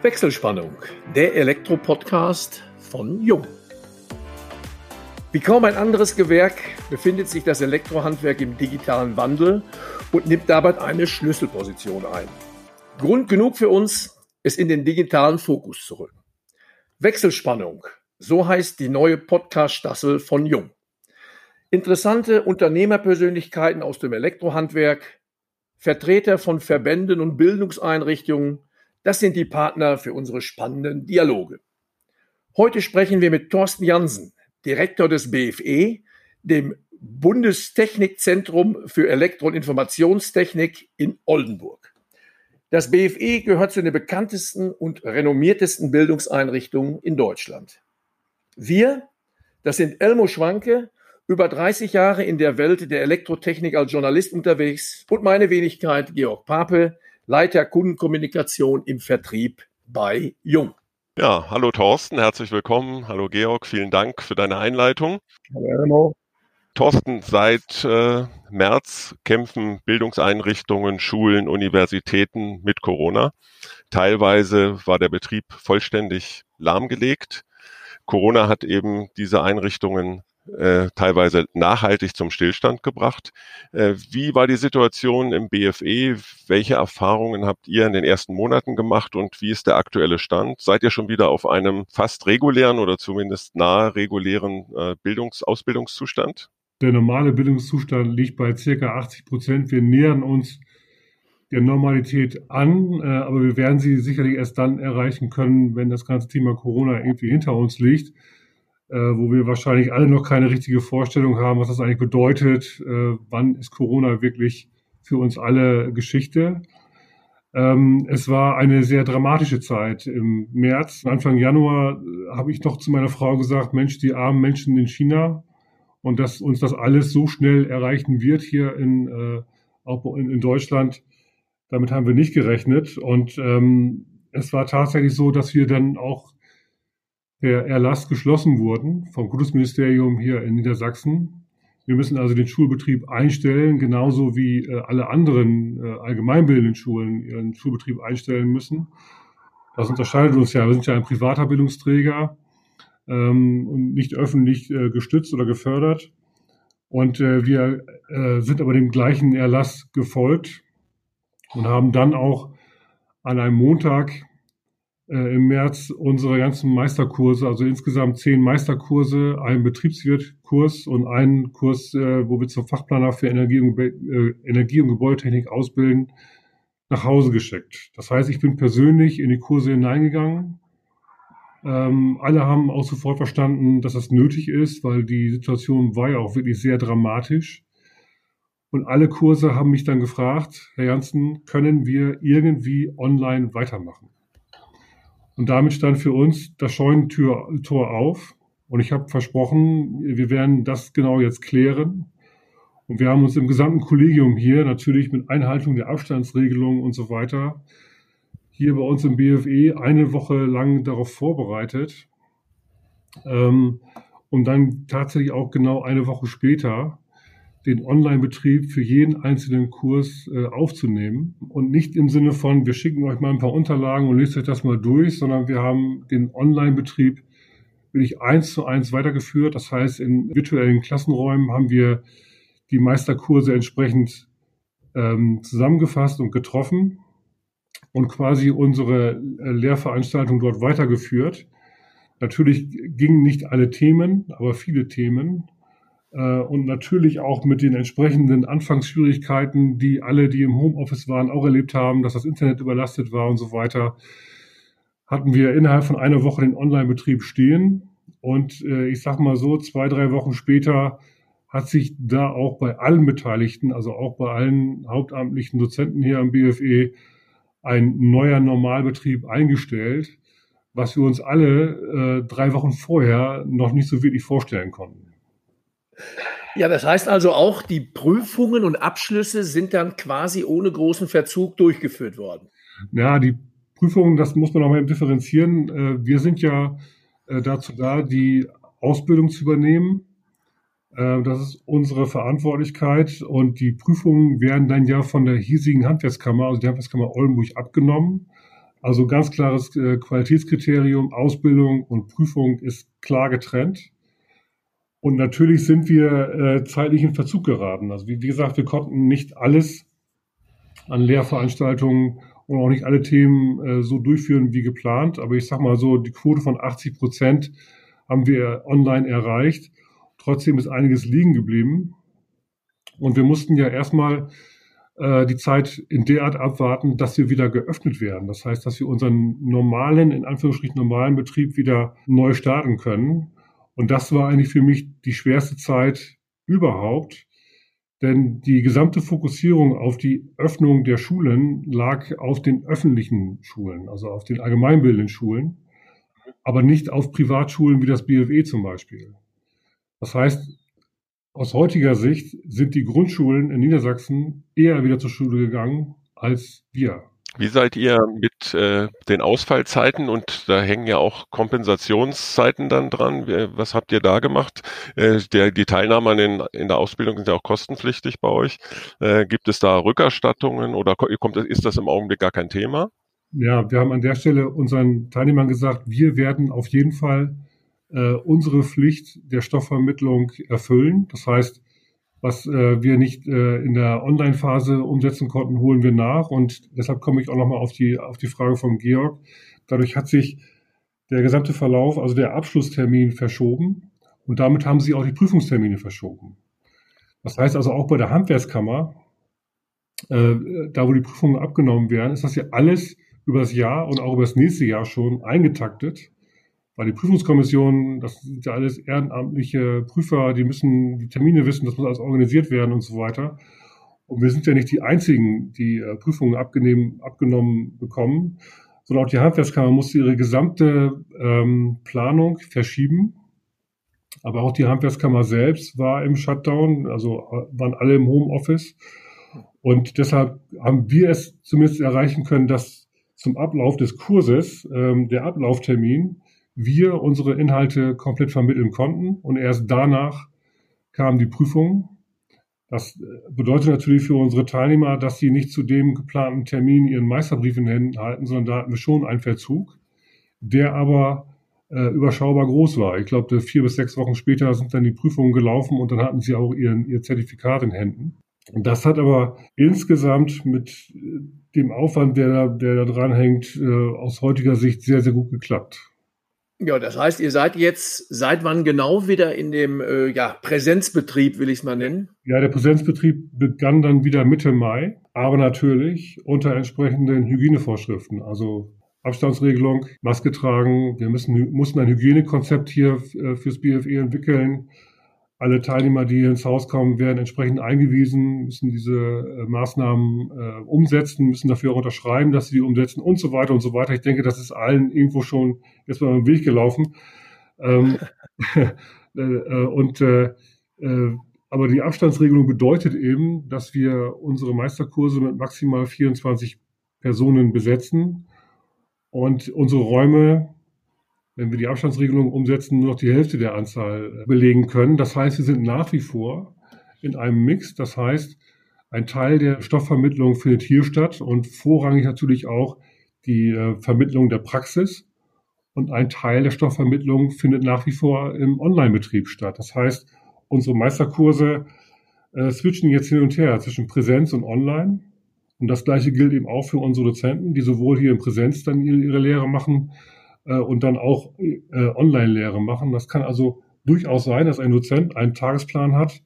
Wechselspannung, der Elektro-Podcast von Jung. Wie kaum ein anderes Gewerk befindet sich das Elektrohandwerk im digitalen Wandel und nimmt dabei eine Schlüsselposition ein. Grund genug für uns, es in den digitalen Fokus zu rücken. Wechselspannung, so heißt die neue Podcast-Staffel von Jung. Interessante Unternehmerpersönlichkeiten aus dem Elektrohandwerk, Vertreter von Verbänden und Bildungseinrichtungen, das sind die Partner für unsere spannenden Dialoge. Heute sprechen wir mit Thorsten Jansen, Direktor des BFE, dem Bundestechnikzentrum für Elektro- und Informationstechnik in Oldenburg. Das BFE gehört zu den bekanntesten und renommiertesten Bildungseinrichtungen in Deutschland. Wir, das sind Elmo Schwanke, über 30 Jahre in der Welt der Elektrotechnik als Journalist unterwegs und meine Wenigkeit Georg Pape, Leiter Kundenkommunikation im Vertrieb bei Jung. Ja, hallo Thorsten, herzlich willkommen. Hallo Georg, vielen Dank für deine Einleitung. Hallo. Thorsten, seit äh, März kämpfen Bildungseinrichtungen, Schulen, Universitäten mit Corona. Teilweise war der Betrieb vollständig lahmgelegt. Corona hat eben diese Einrichtungen äh, teilweise nachhaltig zum Stillstand gebracht. Äh, wie war die Situation im BFE? Welche Erfahrungen habt ihr in den ersten Monaten gemacht und wie ist der aktuelle Stand? Seid ihr schon wieder auf einem fast regulären oder zumindest nahe regulären äh, Bildungs Ausbildungszustand? Der normale Bildungszustand liegt bei circa 80 Prozent. Wir nähern uns der Normalität an, äh, aber wir werden sie sicherlich erst dann erreichen können, wenn das ganze Thema Corona irgendwie hinter uns liegt wo wir wahrscheinlich alle noch keine richtige Vorstellung haben, was das eigentlich bedeutet. Äh, wann ist Corona wirklich für uns alle Geschichte? Ähm, es war eine sehr dramatische Zeit. Im März, Anfang Januar, äh, habe ich noch zu meiner Frau gesagt, Mensch, die armen Menschen in China und dass uns das alles so schnell erreichen wird hier in, äh, auch in Deutschland, damit haben wir nicht gerechnet. Und ähm, es war tatsächlich so, dass wir dann auch per Erlass geschlossen wurden vom Kultusministerium hier in Niedersachsen. Wir müssen also den Schulbetrieb einstellen, genauso wie äh, alle anderen äh, allgemeinbildenden Schulen ihren Schulbetrieb einstellen müssen. Das unterscheidet uns ja. Wir sind ja ein privater Bildungsträger ähm, und nicht öffentlich äh, gestützt oder gefördert. Und äh, wir sind aber dem gleichen Erlass gefolgt und haben dann auch an einem Montag äh, im März unsere ganzen Meisterkurse, also insgesamt zehn Meisterkurse, einen Betriebswirtkurs und einen Kurs, äh, wo wir zum Fachplaner für Energie und, äh, Energie und Gebäudetechnik ausbilden, nach Hause geschickt. Das heißt, ich bin persönlich in die Kurse hineingegangen. Ähm, alle haben auch sofort verstanden, dass das nötig ist, weil die Situation war ja auch wirklich sehr dramatisch. Und alle Kurse haben mich dann gefragt, Herr Janssen, können wir irgendwie online weitermachen? Und damit stand für uns das Scheunentor auf. Und ich habe versprochen, wir werden das genau jetzt klären. Und wir haben uns im gesamten Kollegium hier natürlich mit Einhaltung der Abstandsregelungen und so weiter hier bei uns im BFE eine Woche lang darauf vorbereitet, ähm, um dann tatsächlich auch genau eine Woche später den Online-Betrieb für jeden einzelnen Kurs äh, aufzunehmen und nicht im Sinne von, wir schicken euch mal ein paar Unterlagen und lest euch das mal durch, sondern wir haben den Online-Betrieb wirklich eins zu eins weitergeführt. Das heißt, in virtuellen Klassenräumen haben wir die Meisterkurse entsprechend ähm, zusammengefasst und getroffen und quasi unsere äh, Lehrveranstaltung dort weitergeführt. Natürlich gingen nicht alle Themen, aber viele Themen. Äh, und natürlich auch mit den entsprechenden Anfangsschwierigkeiten, die alle, die im Homeoffice waren, auch erlebt haben, dass das Internet überlastet war und so weiter, hatten wir innerhalb von einer Woche den Online-Betrieb stehen. Und äh, ich sage mal so, zwei, drei Wochen später hat sich da auch bei allen Beteiligten, also auch bei allen hauptamtlichen Dozenten hier am BFE, ein neuer Normalbetrieb eingestellt, was wir uns alle äh, drei Wochen vorher noch nicht so wirklich vorstellen konnten. Ja, das heißt also auch, die Prüfungen und Abschlüsse sind dann quasi ohne großen Verzug durchgeführt worden. Ja, die Prüfungen, das muss man auch mal differenzieren. Äh, wir sind ja äh, dazu da, die Ausbildung zu übernehmen. Äh, das ist unsere Verantwortlichkeit und die Prüfungen werden dann ja von der hiesigen Handwerkskammer, also der Handwerkskammer Oldenburg, abgenommen. Also ganz klares Qualitätskriterium, Ausbildung und Prüfung ist klar getrennt. Und natürlich sind wir äh, zeitlich in Verzug geraten. Also wie, wie gesagt, wir konnten nicht alles an Lehrveranstaltungen und auch nicht alle Themen äh, so durchführen wie geplant. Aber ich sage mal so, die Quote von 80 Prozent haben wir online erreicht. Trotzdem ist einiges liegen geblieben. Und wir mussten ja erstmal äh, die Zeit in der Art abwarten, dass wir wieder geöffnet werden. Das heißt, dass wir unseren normalen, in Anführungsstrichen normalen Betrieb wieder neu starten können. Und das war eigentlich für mich die schwerste Zeit überhaupt, denn die gesamte Fokussierung auf die Öffnung der Schulen lag auf den öffentlichen Schulen, also auf den allgemeinbildenden Schulen, aber nicht auf Privatschulen wie das BFE zum Beispiel. Das heißt, aus heutiger Sicht sind die Grundschulen in Niedersachsen eher wieder zur Schule gegangen als wir. Wie seid ihr mit äh, den Ausfallzeiten und da hängen ja auch Kompensationszeiten dann dran? Was habt ihr da gemacht? Äh, der, die Teilnahme an in der Ausbildung sind ja auch kostenpflichtig bei euch. Äh, gibt es da Rückerstattungen oder kommt, ist das im Augenblick gar kein Thema? Ja, wir haben an der Stelle unseren Teilnehmern gesagt, wir werden auf jeden Fall äh, unsere Pflicht der Stoffvermittlung erfüllen. Das heißt, was äh, wir nicht äh, in der Online-Phase umsetzen konnten, holen wir nach. Und deshalb komme ich auch nochmal auf die, auf die Frage von Georg. Dadurch hat sich der gesamte Verlauf, also der Abschlusstermin verschoben. Und damit haben sie auch die Prüfungstermine verschoben. Das heißt also auch bei der Handwerkskammer, äh, da wo die Prüfungen abgenommen werden, ist das ja alles über das Jahr und auch über das nächste Jahr schon eingetaktet weil die Prüfungskommission, das sind ja alles ehrenamtliche Prüfer, die müssen die Termine wissen, das muss alles organisiert werden und so weiter. Und wir sind ja nicht die Einzigen, die äh, Prüfungen abgenehm, abgenommen bekommen, sondern auch die Handwerkskammer musste ihre gesamte ähm, Planung verschieben. Aber auch die Handwerkskammer selbst war im Shutdown, also äh, waren alle im Homeoffice. Und deshalb haben wir es zumindest erreichen können, dass zum Ablauf des Kurses ähm, der Ablauftermin wir unsere Inhalte komplett vermitteln konnten und erst danach kam die Prüfung. Das bedeutet natürlich für unsere Teilnehmer, dass sie nicht zu dem geplanten Termin ihren Meisterbrief in den Händen halten, sondern da hatten wir schon einen Verzug, der aber äh, überschaubar groß war. Ich glaube, vier bis sechs Wochen später sind dann die Prüfungen gelaufen und dann hatten sie auch ihren, ihr Zertifikat in Händen. Und das hat aber insgesamt mit dem Aufwand, der da, der da dranhängt, äh, aus heutiger Sicht sehr, sehr gut geklappt. Ja, das heißt, ihr seid jetzt seit wann genau wieder in dem äh, ja, Präsenzbetrieb, will ich es mal nennen? Ja, der Präsenzbetrieb begann dann wieder Mitte Mai, aber natürlich unter entsprechenden Hygienevorschriften. Also Abstandsregelung, Maske tragen. Wir müssen, mussten ein Hygienekonzept hier äh, fürs BFE entwickeln. Alle Teilnehmer, die ins Haus kommen, werden entsprechend eingewiesen, müssen diese äh, Maßnahmen äh, umsetzen, müssen dafür auch unterschreiben, dass sie die umsetzen und so weiter und so weiter. Ich denke, das ist allen irgendwo schon jetzt mal im Weg gelaufen. Ähm, äh, äh, und äh, äh, aber die Abstandsregelung bedeutet eben, dass wir unsere Meisterkurse mit maximal 24 Personen besetzen und unsere Räume wenn wir die Abstandsregelung umsetzen, nur noch die Hälfte der Anzahl äh, belegen können. Das heißt, wir sind nach wie vor in einem Mix. Das heißt, ein Teil der Stoffvermittlung findet hier statt und vorrangig natürlich auch die äh, Vermittlung der Praxis. Und ein Teil der Stoffvermittlung findet nach wie vor im Online-Betrieb statt. Das heißt, unsere Meisterkurse äh, switchen jetzt hin und her zwischen Präsenz und Online. Und das Gleiche gilt eben auch für unsere Dozenten, die sowohl hier in Präsenz dann ihre, Lehre machen, und dann auch äh, Online-Lehre machen. Das kann also durchaus sein, dass ein Dozent einen Tagesplan hat,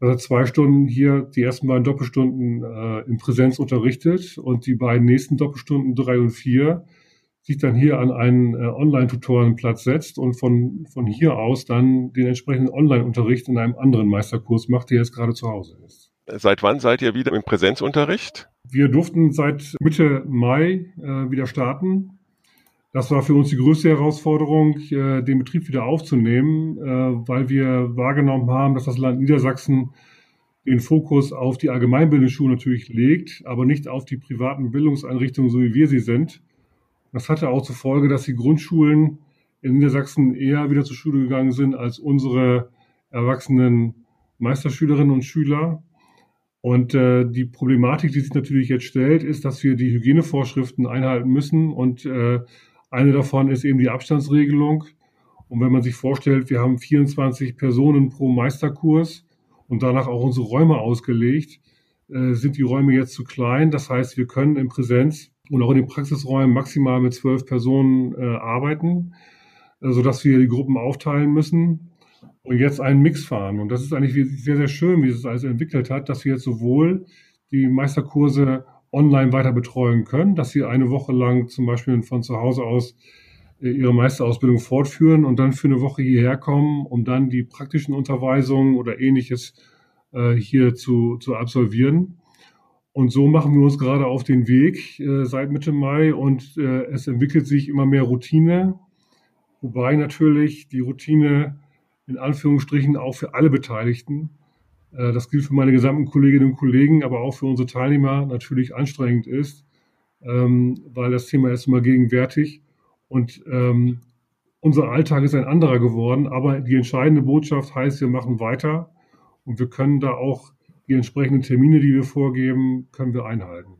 dass er zwei Stunden hier die ersten beiden Doppelstunden äh, in Präsenz unterrichtet und die beiden nächsten Doppelstunden drei und vier sich dann hier an einen äh, Online-Tutorenplatz setzt und von, von hier aus dann den entsprechenden Online-Unterricht in einem anderen Meisterkurs macht, der jetzt gerade zu Hause ist. Seit wann seid ihr wieder im Präsenzunterricht? Wir durften seit Mitte Mai äh, wieder starten. Das war für uns die größte Herausforderung, äh, den Betrieb wieder aufzunehmen, äh, weil wir wahrgenommen haben, dass das Land Niedersachsen den Fokus auf die allgemeinbildende Schule natürlich legt, aber nicht auf die privaten Bildungseinrichtungen, so wie wir sie sind. Das hatte auch zur Folge, dass die Grundschulen in Niedersachsen eher wieder zur Schule gegangen sind als unsere erwachsenen Meisterschülerinnen und Schüler. Und äh, die Problematik, die sich natürlich jetzt stellt, ist, dass wir die Hygienevorschriften einhalten müssen. Und äh, eine davon ist eben die Abstandsregelung. Und wenn man sich vorstellt, wir haben 24 Personen pro Meisterkurs und danach auch unsere Räume ausgelegt, äh, sind die Räume jetzt zu klein. Das heißt, wir können in Präsenz und auch in den Praxisräumen maximal mit zwölf Personen äh, arbeiten, äh, sodass wir die Gruppen aufteilen müssen und jetzt einen Mix fahren. Und das ist eigentlich sehr, sehr schön, wie es alles entwickelt hat, dass wir jetzt sowohl die Meisterkurse online weiter betreuen können, dass sie eine Woche lang zum Beispiel von zu Hause aus äh, ihre Meisterausbildung fortführen und dann für eine Woche hierher kommen, um dann die praktischen Unterweisungen oder ähnliches äh, hier zu, zu absolvieren. Und so machen wir uns gerade auf den Weg äh, seit Mitte Mai und es entwickelt sich immer mehr Routine, wobei natürlich die Routine in Anführungsstrichen auch für alle Beteiligten, das gilt für meine gesamten Kolleginnen und Kollegen, aber auch für unsere Teilnehmer natürlich anstrengend ist, ähm, weil das Thema ist immer gegenwärtig und ähm, unser Alltag ist ein anderer geworden, aber die entscheidende Botschaft heißt, wir machen weiter und wir können da auch die entsprechenden Termine, die wir vorgeben, können wir einhalten.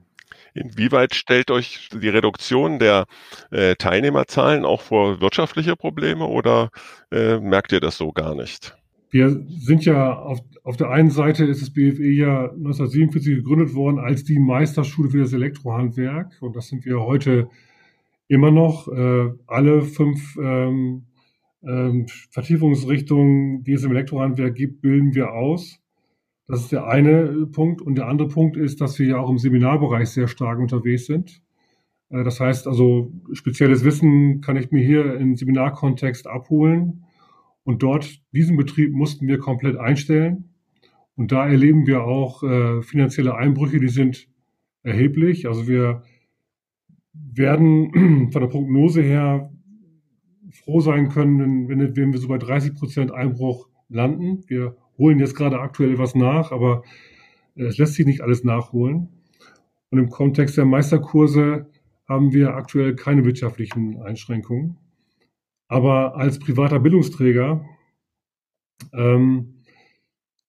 Inwieweit stellt euch die Reduktion der äh, Teilnehmerzahlen auch vor wirtschaftliche Probleme oder äh, merkt ihr das so gar nicht? Wir sind ja auf, auf der einen Seite ist das BFE ja 1947 gegründet worden als die Meisterschule für das Elektrohandwerk und das sind wir heute immer noch. Äh, alle fünf ähm, ähm, Vertiefungsrichtungen, die es im Elektrohandwerk gibt, bilden wir aus. Das ist der eine Punkt. Und der andere Punkt ist, dass wir ja auch im Seminarbereich sehr stark unterwegs sind. Äh, das heißt also, spezielles Wissen kann ich mir hier im Seminarkontext abholen. Und dort, diesen Betrieb mussten wir komplett einstellen. Und da erleben wir auch äh, finanzielle Einbrüche, die sind erheblich. Also wir werden von der Prognose her froh sein können, wenn, wenn wir so bei 30 Prozent Einbruch landen. Wir holen jetzt gerade aktuell was nach, aber äh, es lässt sich nicht alles nachholen. Und im Kontext der Meisterkurse haben wir aktuell keine wirtschaftlichen Einschränkungen. Aber als privater Bildungsträger, ähm,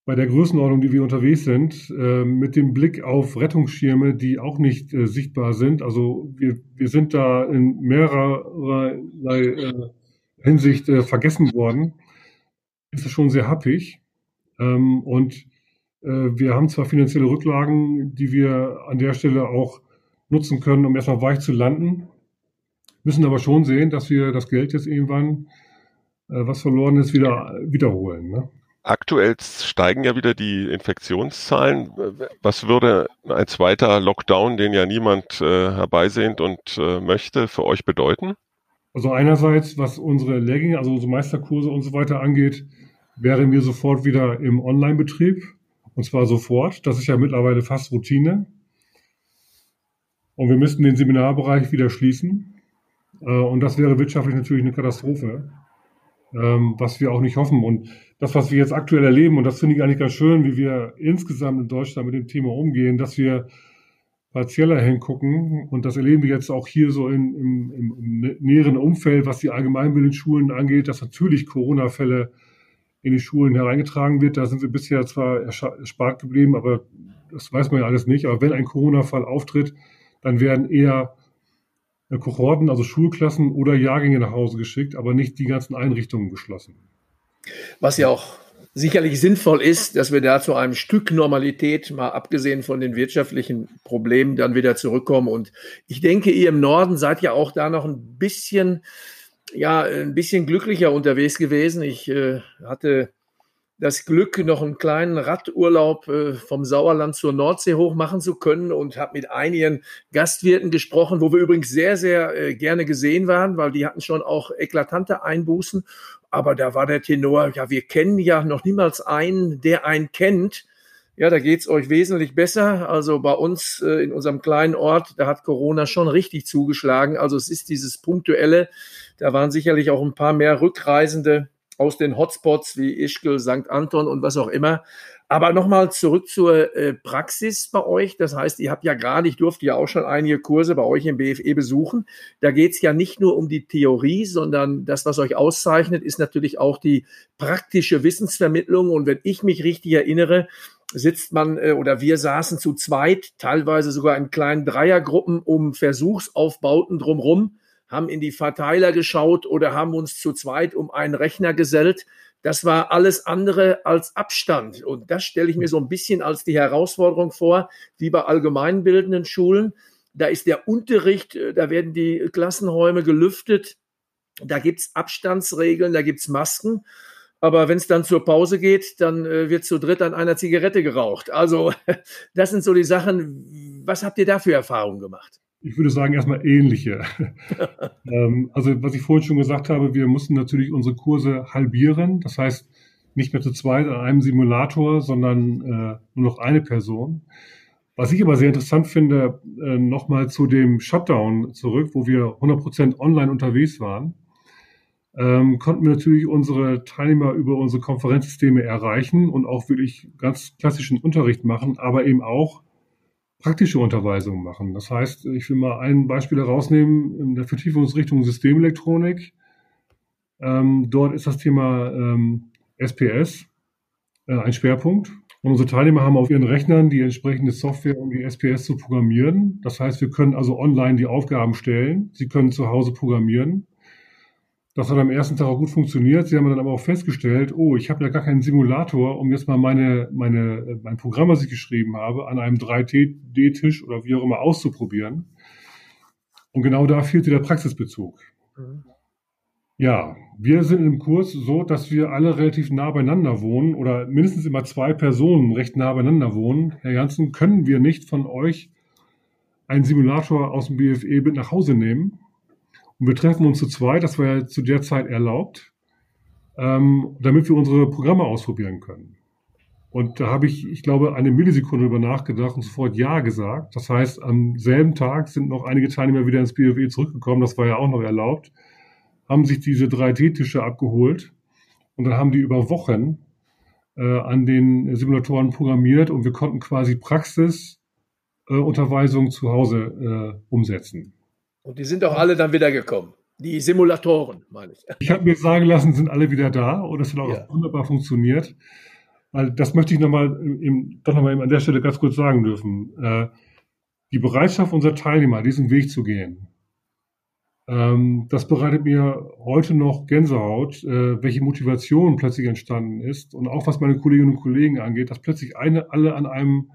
bei der Größenordnung, die wir unterwegs sind, äh, mit dem Blick auf Rettungsschirme, die auch nicht äh, sichtbar sind, also wir, wir sind da in mehrerer äh, Hinsicht äh, vergessen worden, ist es schon sehr happig. Ähm, und äh, wir haben zwar finanzielle Rücklagen, die wir an der Stelle auch nutzen können, um erstmal weich zu landen, müssen aber schon sehen, dass wir das Geld jetzt irgendwann, äh, was verloren ist, wieder wiederholen. Ne? Aktuell steigen ja wieder die Infektionszahlen. Was würde ein zweiter Lockdown, den ja niemand äh, herbeisehnt und äh, möchte, für euch bedeuten? Also einerseits, was unsere Lehrgänge, also unsere Meisterkurse und so weiter angeht, wären wir sofort wieder im Online-Betrieb. Und zwar sofort. Das ist ja mittlerweile fast Routine. Und wir müssten den Seminarbereich wieder schließen. Äh, und das wäre wirtschaftlich natürlich eine Katastrophe, ähm, was wir auch nicht hoffen. Und das, was wir jetzt aktuell erleben, und das finde ich eigentlich ganz schön, wie wir insgesamt in Deutschland mit dem Thema umgehen, dass wir partieller hingucken. Und das erleben wir jetzt auch hier so in, im, im, näheren Umfeld, was die Allgemeinbildungsschulen angeht, dass natürlich Corona-Fälle in die Schulen hereingetragen wird. Da sind wir bisher zwar erspart geblieben, aber das weiß man ja alles nicht. Aber wenn ein Corona-Fall auftritt, dann werden eher Kohorten, also Schulklassen oder Jahrgänge nach Hause geschickt, aber nicht die ganzen Einrichtungen geschlossen. Was ja auch sicherlich sinnvoll ist, dass wir da zu einem Stück Normalität, mal abgesehen von den wirtschaftlichen Problemen, dann wieder zurückkommen. Und ich denke, ihr im Norden seid ja auch da noch ein bisschen ja, ein bisschen glücklicher unterwegs gewesen. Ich äh, hatte das Glück, noch einen kleinen Radurlaub äh, vom Sauerland zur Nordsee hoch machen zu können und habe mit einigen Gastwirten gesprochen, wo wir übrigens sehr, sehr äh, gerne gesehen waren, weil die hatten schon auch eklatante Einbußen. Aber da war der Tenor, ja, wir kennen ja noch niemals einen, der einen kennt. Ja, da geht's euch wesentlich besser. Also bei uns äh, in unserem kleinen Ort, da hat Corona schon richtig zugeschlagen. Also es ist dieses punktuelle, da waren sicherlich auch ein paar mehr Rückreisende aus den Hotspots wie Ischgl, St. Anton und was auch immer. Aber nochmal zurück zur äh, Praxis bei euch. Das heißt, ihr habt ja gerade, ich durfte ja auch schon einige Kurse bei euch im BFE besuchen. Da geht es ja nicht nur um die Theorie, sondern das, was euch auszeichnet, ist natürlich auch die praktische Wissensvermittlung. Und wenn ich mich richtig erinnere, sitzt man äh, oder wir saßen zu zweit, teilweise sogar in kleinen Dreiergruppen um Versuchsaufbauten drumherum, haben in die Verteiler geschaut oder haben uns zu zweit um einen Rechner gesellt. Das war alles andere als Abstand. Und das stelle ich mir so ein bisschen als die Herausforderung vor, wie bei allgemeinbildenden Schulen. Da ist der Unterricht, äh, da werden die Klassenräume gelüftet, da gibt's Abstandsregeln, da gibt's Masken. Aber wenn es dann zur Pause geht, dann äh, wird zu dritt an einer Zigarette geraucht. Also das sind so die Sachen. Was habt ihr da für Erfahrungen gemacht? Ich würde sagen, erstmal ähnliche. ähm, also, was ich vorhin schon gesagt habe, wir mussten natürlich unsere Kurse halbieren. Das heißt, nicht mehr zu zweit an einem Simulator, sondern äh, nur noch eine Person. Was ich aber sehr interessant finde, äh, nochmal zu dem Shutdown zurück, wo wir 100% online unterwegs waren ähm, konnten wir natürlich unsere Teilnehmer über unsere Konferenzsysteme erreichen und auch wirklich ganz klassischen Unterricht machen, aber eben auch praktische Unterweisungen machen. Das heißt, ich will mal ein Beispiel herausnehmen in der Vertiefungsrichtung Systemelektronik. Ähm, dort ist das Thema ähm, SPS äh, ein Schwerpunkt. Und unsere Teilnehmer haben auf ihren Rechnern die entsprechende Software, um die SPS zu programmieren. Das heißt, wir können also online die Aufgaben stellen. Sie können zu Hause programmieren. Das hat am ersten Tag auch gut funktioniert. Sie haben dann aber auch festgestellt, oh, ich habe ja gar keinen Simulator, um jetzt mal meine, meine, mein Programm, was ich geschrieben habe, an einem 3D-Tisch oder wie auch immer auszuprobieren. Und genau da fehlte der Praxisbezug. Mhm. Ja, wir sind im Kurs so, dass wir alle relativ nah beieinander wohnen oder mindestens immer zwei Personen recht nah beieinander wohnen. Herr Janssen, können wir nicht von euch einen Simulator aus dem BFE mit nach Hause nehmen? Und wir treffen uns zu zweit, das war ja zu der Zeit erlaubt, ähm, damit wir unsere Programme ausprobieren können. Und da habe ich, ich glaube, eine Millisekunde über nachgedacht und sofort Ja gesagt. Das heißt, am selben Tag sind noch einige Teilnehmer wieder ins BFE zurückgekommen, das war ja auch noch erlaubt, haben sich diese 3D-Tische abgeholt und dann haben die über Wochen äh, an den Simulatoren programmiert und wir konnten quasi Praxisunterweisung äh, zu Hause äh, umsetzen. Und die sind doch alle dann wieder gekommen. Die Simulatoren, meine ich. Ich habe mir sagen lassen, sind alle wieder da und es hat auch ja. wunderbar funktioniert. Weil das möchte ich nochmal doch nochmal an der Stelle ganz kurz sagen dürfen. Äh, die Bereitschaft unserer Teilnehmer, diesen Weg zu gehen, ähm, das bereitet mir heute noch Gänsehaut, äh, welche Motivation plötzlich entstanden ist und auch was meine Kolleginnen und Kollegen angeht, dass plötzlich eine, alle an einem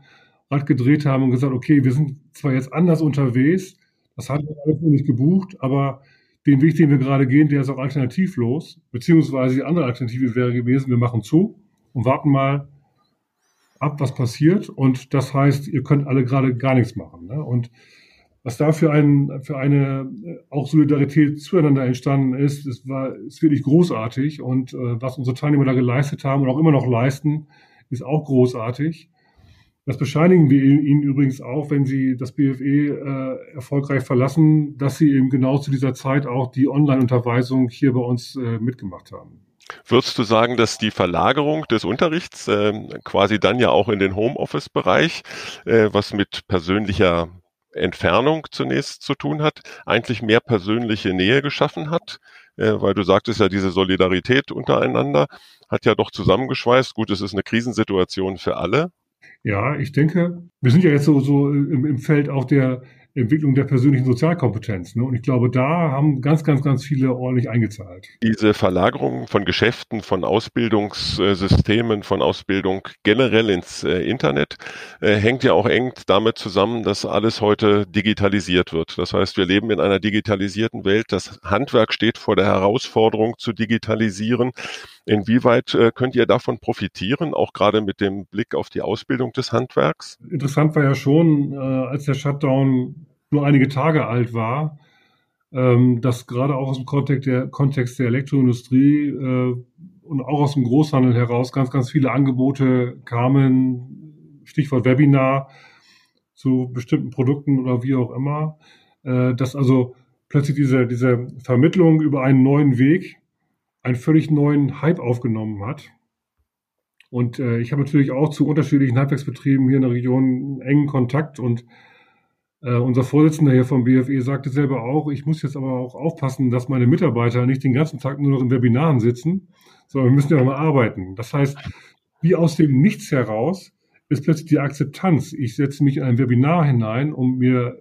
Rad gedreht haben und gesagt, okay, wir sind zwar jetzt anders unterwegs, das haben wir alles noch nicht gebucht, aber den Weg, den wir gerade gehen, der ist auch alternativlos, beziehungsweise die andere Alternative wäre gewesen, wir machen zu und warten mal ab, was passiert. Und das heißt, ihr könnt alle gerade gar nichts machen. Ne? Und was da für, ein, für eine äh, auch Solidarität zueinander entstanden ist, ist, war, ist wirklich großartig. Und äh, was unsere Teilnehmer da geleistet haben und auch immer noch leisten, ist auch großartig. Das bescheinigen wir Ihnen übrigens auch, wenn Sie das BFE äh, erfolgreich verlassen, dass Sie eben genau zu dieser Zeit auch die Online-Unterweisung hier bei uns äh, mitgemacht haben. Würdest du sagen, dass die Verlagerung des Unterrichts äh, quasi dann ja auch in den Homeoffice-Bereich, äh, was mit persönlicher Entfernung zunächst zu tun hat, eigentlich mehr persönliche Nähe geschaffen hat? Äh, weil du sagtest ja, diese Solidarität untereinander hat ja doch zusammengeschweißt. Gut, es ist eine Krisensituation für alle, ja, ich denke, wir sind ja jetzt so, so im, im Feld auch der Entwicklung der persönlichen Sozialkompetenz. Ne? Und ich glaube, da haben ganz, ganz, ganz viele ordentlich eingezahlt. Diese Verlagerung von Geschäften, von Ausbildungssystemen, von Ausbildung generell ins äh, Internet äh, hängt ja auch eng damit zusammen, dass alles heute digitalisiert wird. Das heißt, wir leben in einer digitalisierten Welt. Das Handwerk steht vor der Herausforderung zu digitalisieren. Inwieweit äh, könnt ihr davon profitieren, auch gerade mit dem Blick auf die Ausbildung des Handwerks? Interessant war ja schon, äh, als der Shutdown nur einige Tage alt war, ähm, dass gerade auch aus dem Kontext der, Kontext der Elektroindustrie äh, und auch aus dem Großhandel heraus ganz, ganz viele Angebote kamen, Stichwort Webinar zu bestimmten Produkten oder wie auch immer, äh, dass also plötzlich diese, diese Vermittlung über einen neuen Weg einen völlig neuen Hype aufgenommen hat. Und äh, ich habe natürlich auch zu unterschiedlichen Handwerksbetrieben hier in der Region engen Kontakt und äh, unser Vorsitzender hier vom BFE sagte selber auch, ich muss jetzt aber auch aufpassen, dass meine Mitarbeiter nicht den ganzen Tag nur noch in Webinaren sitzen, sondern wir müssen ja noch mal arbeiten. Das heißt, wie aus dem Nichts heraus ist plötzlich die Akzeptanz. Ich setze mich in ein Webinar hinein, um mir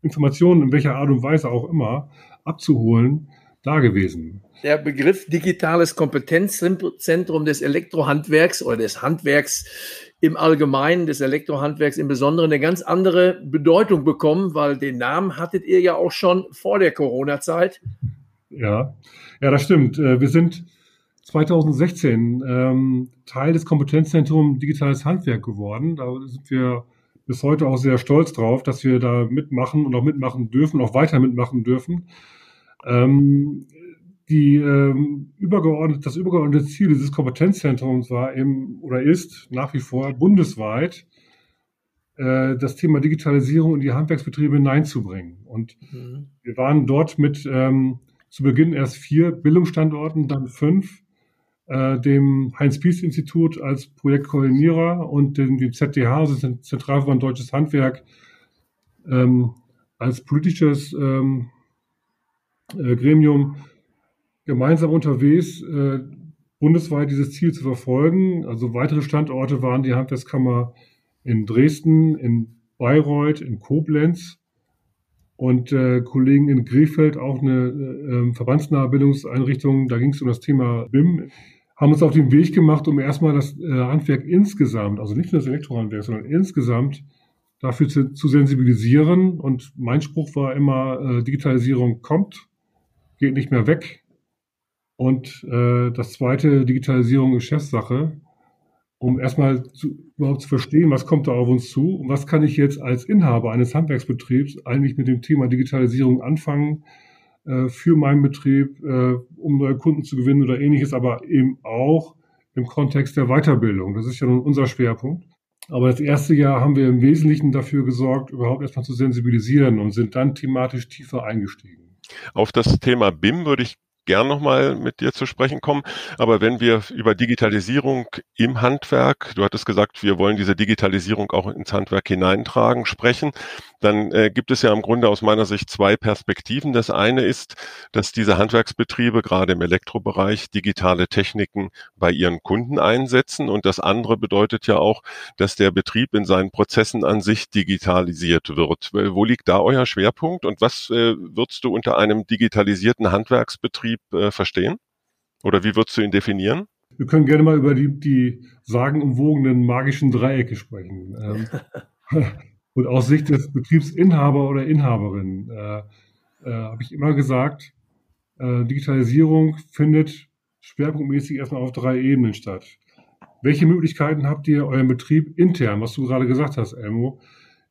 Informationen in welcher Art und Weise auch immer abzuholen, da gewesen. Der Begriff digitales Kompetenzzentrum des Elektrohandwerks oder des Handwerks im Allgemeinen, des Elektrohandwerks im Besonderen eine ganz andere Bedeutung bekommen, weil den Namen hattet ihr ja auch schon vor der Corona-Zeit. Ja, ja, das stimmt. Äh, wir sind 2016 ähm, Teil des Kompetenzzentrums Digitales Handwerk geworden. Da sind wir bis heute auch sehr stolz drauf, dass wir da mitmachen und auch mitmachen dürfen, auch weiter mitmachen dürfen. Ähm, die ähm, übergeordnet, das übergeordnete Ziel dieses Kompetenzzentrums war eben oder ist nach wie vor bundesweit äh, das Thema Digitalisierung in die Handwerksbetriebe hineinzubringen. Und mhm. wir waren dort mit ähm, zu Beginn erst vier Bildungsstandorten, dann fünf, äh, dem Heinz-Pies-Institut als Projektkoordinierer und dem, dem ZDH, also Zentralverband Deutsches Handwerk, ähm, als politisches ähm, äh, Gremium gemeinsam unterwegs, äh, bundesweit dieses Ziel zu verfolgen. Also weitere Standorte waren die Handwerkskammer in Dresden, in Bayreuth, in Koblenz und äh, Kollegen in Krefeld, auch eine äh, verbandsnahe Bildungseinrichtung. Da ging es um das Thema BIM. Haben uns auf den Weg gemacht, um erstmal das äh, Handwerk insgesamt, also nicht nur das Elektrohandwerk, sondern insgesamt dafür zu, zu sensibilisieren. Und mein Spruch war immer, äh, Digitalisierung kommt, geht nicht mehr weg. Und äh, das zweite, Digitalisierung ist Chefsache um erstmal zu, überhaupt zu verstehen, was kommt da auf uns zu und was kann ich jetzt als Inhaber eines Handwerksbetriebs eigentlich mit dem Thema Digitalisierung anfangen äh, für meinen Betrieb, äh, um neue Kunden zu gewinnen oder ähnliches, aber eben auch im Kontext der Weiterbildung. Das ist ja nun unser Schwerpunkt. Aber das erste Jahr haben wir im Wesentlichen dafür gesorgt, überhaupt erstmal zu sensibilisieren und sind dann thematisch tiefer eingestiegen. Auf das Thema BIM würde ich gern nochmal mit dir zu sprechen kommen. Aber wenn wir über Digitalisierung im Handwerk, du hattest gesagt, wir wollen diese Digitalisierung auch ins Handwerk hineintragen, sprechen, dann äh, gibt es ja im Grunde aus meiner Sicht zwei Perspektiven. Das eine ist, dass diese Handwerksbetriebe gerade im Elektrobereich digitale Techniken bei ihren Kunden einsetzen. Und das andere bedeutet ja auch, dass der Betrieb in seinen Prozessen an sich digitalisiert wird. Wo liegt da euer Schwerpunkt und was äh, würdest du unter einem digitalisierten Handwerksbetrieb äh, verstehen? Oder wie würdest du ihn definieren? Wir können gerne mal über die, die sagenumwogenen magischen Dreiecke sprechen. Ähm, und aus Sicht des Betriebsinhaber oder Inhaberin äh, äh, habe ich immer gesagt, äh, Digitalisierung findet schwerpunktmäßig erstmal auf drei Ebenen statt. Welche Möglichkeiten habt ihr euren Betrieb intern, was du gerade gesagt hast, Elmo,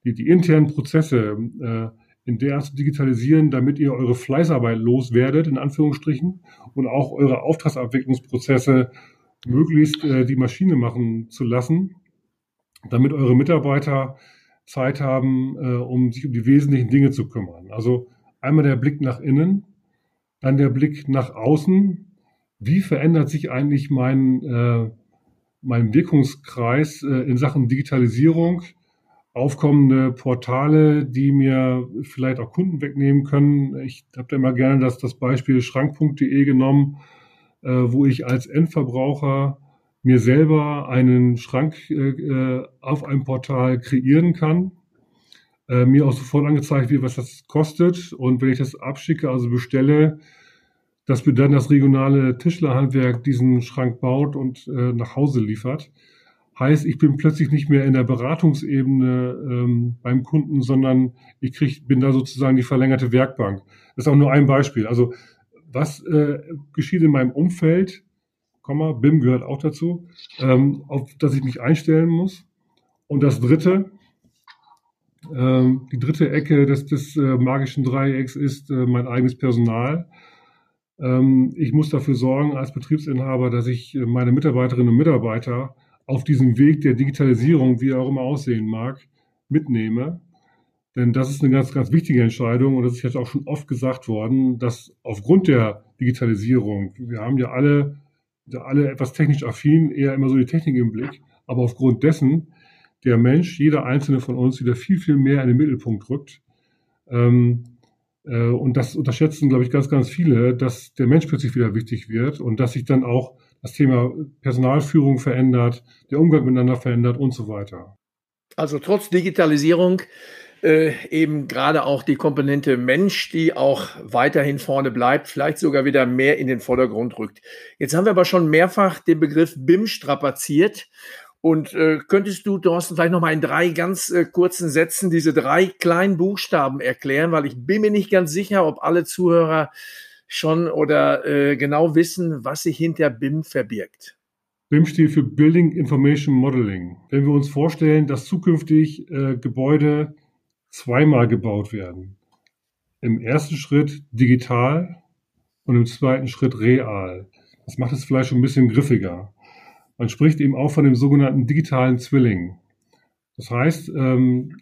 die, die internen Prozesse äh, in der zu digitalisieren, damit ihr eure Fleißarbeit loswerdet, in Anführungsstrichen, und auch eure Auftragsabwicklungsprozesse möglichst äh, die Maschine machen zu lassen, damit eure Mitarbeiter Zeit haben, äh, um sich um die wesentlichen Dinge zu kümmern. Also einmal der Blick nach innen, dann der Blick nach außen. Wie verändert sich eigentlich mein, äh, mein Wirkungskreis äh, in Sachen Digitalisierung? aufkommende Portale, die mir vielleicht auch Kunden wegnehmen können. Ich habe da immer gerne das, das Beispiel schrank.de genommen, äh, wo ich als Endverbraucher mir selber einen Schrank äh, auf einem Portal kreieren kann. Äh, mir auch sofort angezeigt wird, was das kostet. Und wenn ich das abschicke, also bestelle, dass mir dann das regionale Tischlerhandwerk diesen Schrank baut und äh, nach Hause liefert. Heißt, ich bin plötzlich nicht mehr in der Beratungsebene ähm, beim Kunden, sondern ich krieg, bin da sozusagen die verlängerte Werkbank. Das ist auch nur ein Beispiel. Also was äh, geschieht in meinem Umfeld, BIM gehört auch dazu, ähm, auf das ich mich einstellen muss. Und das dritte, ähm, die dritte Ecke des, des äh, magischen Dreiecks ist äh, mein eigenes Personal. Ähm, ich muss dafür sorgen als Betriebsinhaber, dass ich äh, meine Mitarbeiterinnen und Mitarbeiter auf diesem Weg der Digitalisierung, wie er auch immer aussehen mag, mitnehme. Denn das ist eine ganz, ganz wichtige Entscheidung und das ist jetzt auch schon oft gesagt worden, dass aufgrund der Digitalisierung, wir haben ja alle, alle etwas technisch affin, eher immer so die Technik im Blick, aber aufgrund dessen der Mensch, jeder einzelne von uns, wieder viel, viel mehr in den Mittelpunkt rückt. Ähm, äh, und das unterschätzen, glaube ich, ganz, ganz viele, dass der Mensch plötzlich wieder wichtig wird und dass sich dann auch das Thema Personalführung verändert, der Umgang miteinander verändert und so weiter. Also trotz Digitalisierung äh, eben gerade auch die Komponente Mensch, die auch weiterhin vorne bleibt, vielleicht sogar wieder mehr in den Vordergrund rückt. Jetzt haben wir aber schon mehrfach den Begriff BIM strapaziert. Und äh, könntest du, Thorsten, vielleicht nochmal in drei ganz äh, kurzen Sätzen diese drei kleinen Buchstaben erklären, weil ich bin mir nicht ganz sicher, ob alle Zuhörer schon oder äh, genau wissen, was sich hinter BIM verbirgt. BIM steht für Building Information Modeling. Wenn wir uns vorstellen, dass zukünftig äh, Gebäude zweimal gebaut werden. Im ersten Schritt digital und im zweiten Schritt real. Das macht es vielleicht schon ein bisschen griffiger. Man spricht eben auch von dem sogenannten digitalen Zwilling. Das heißt, ähm,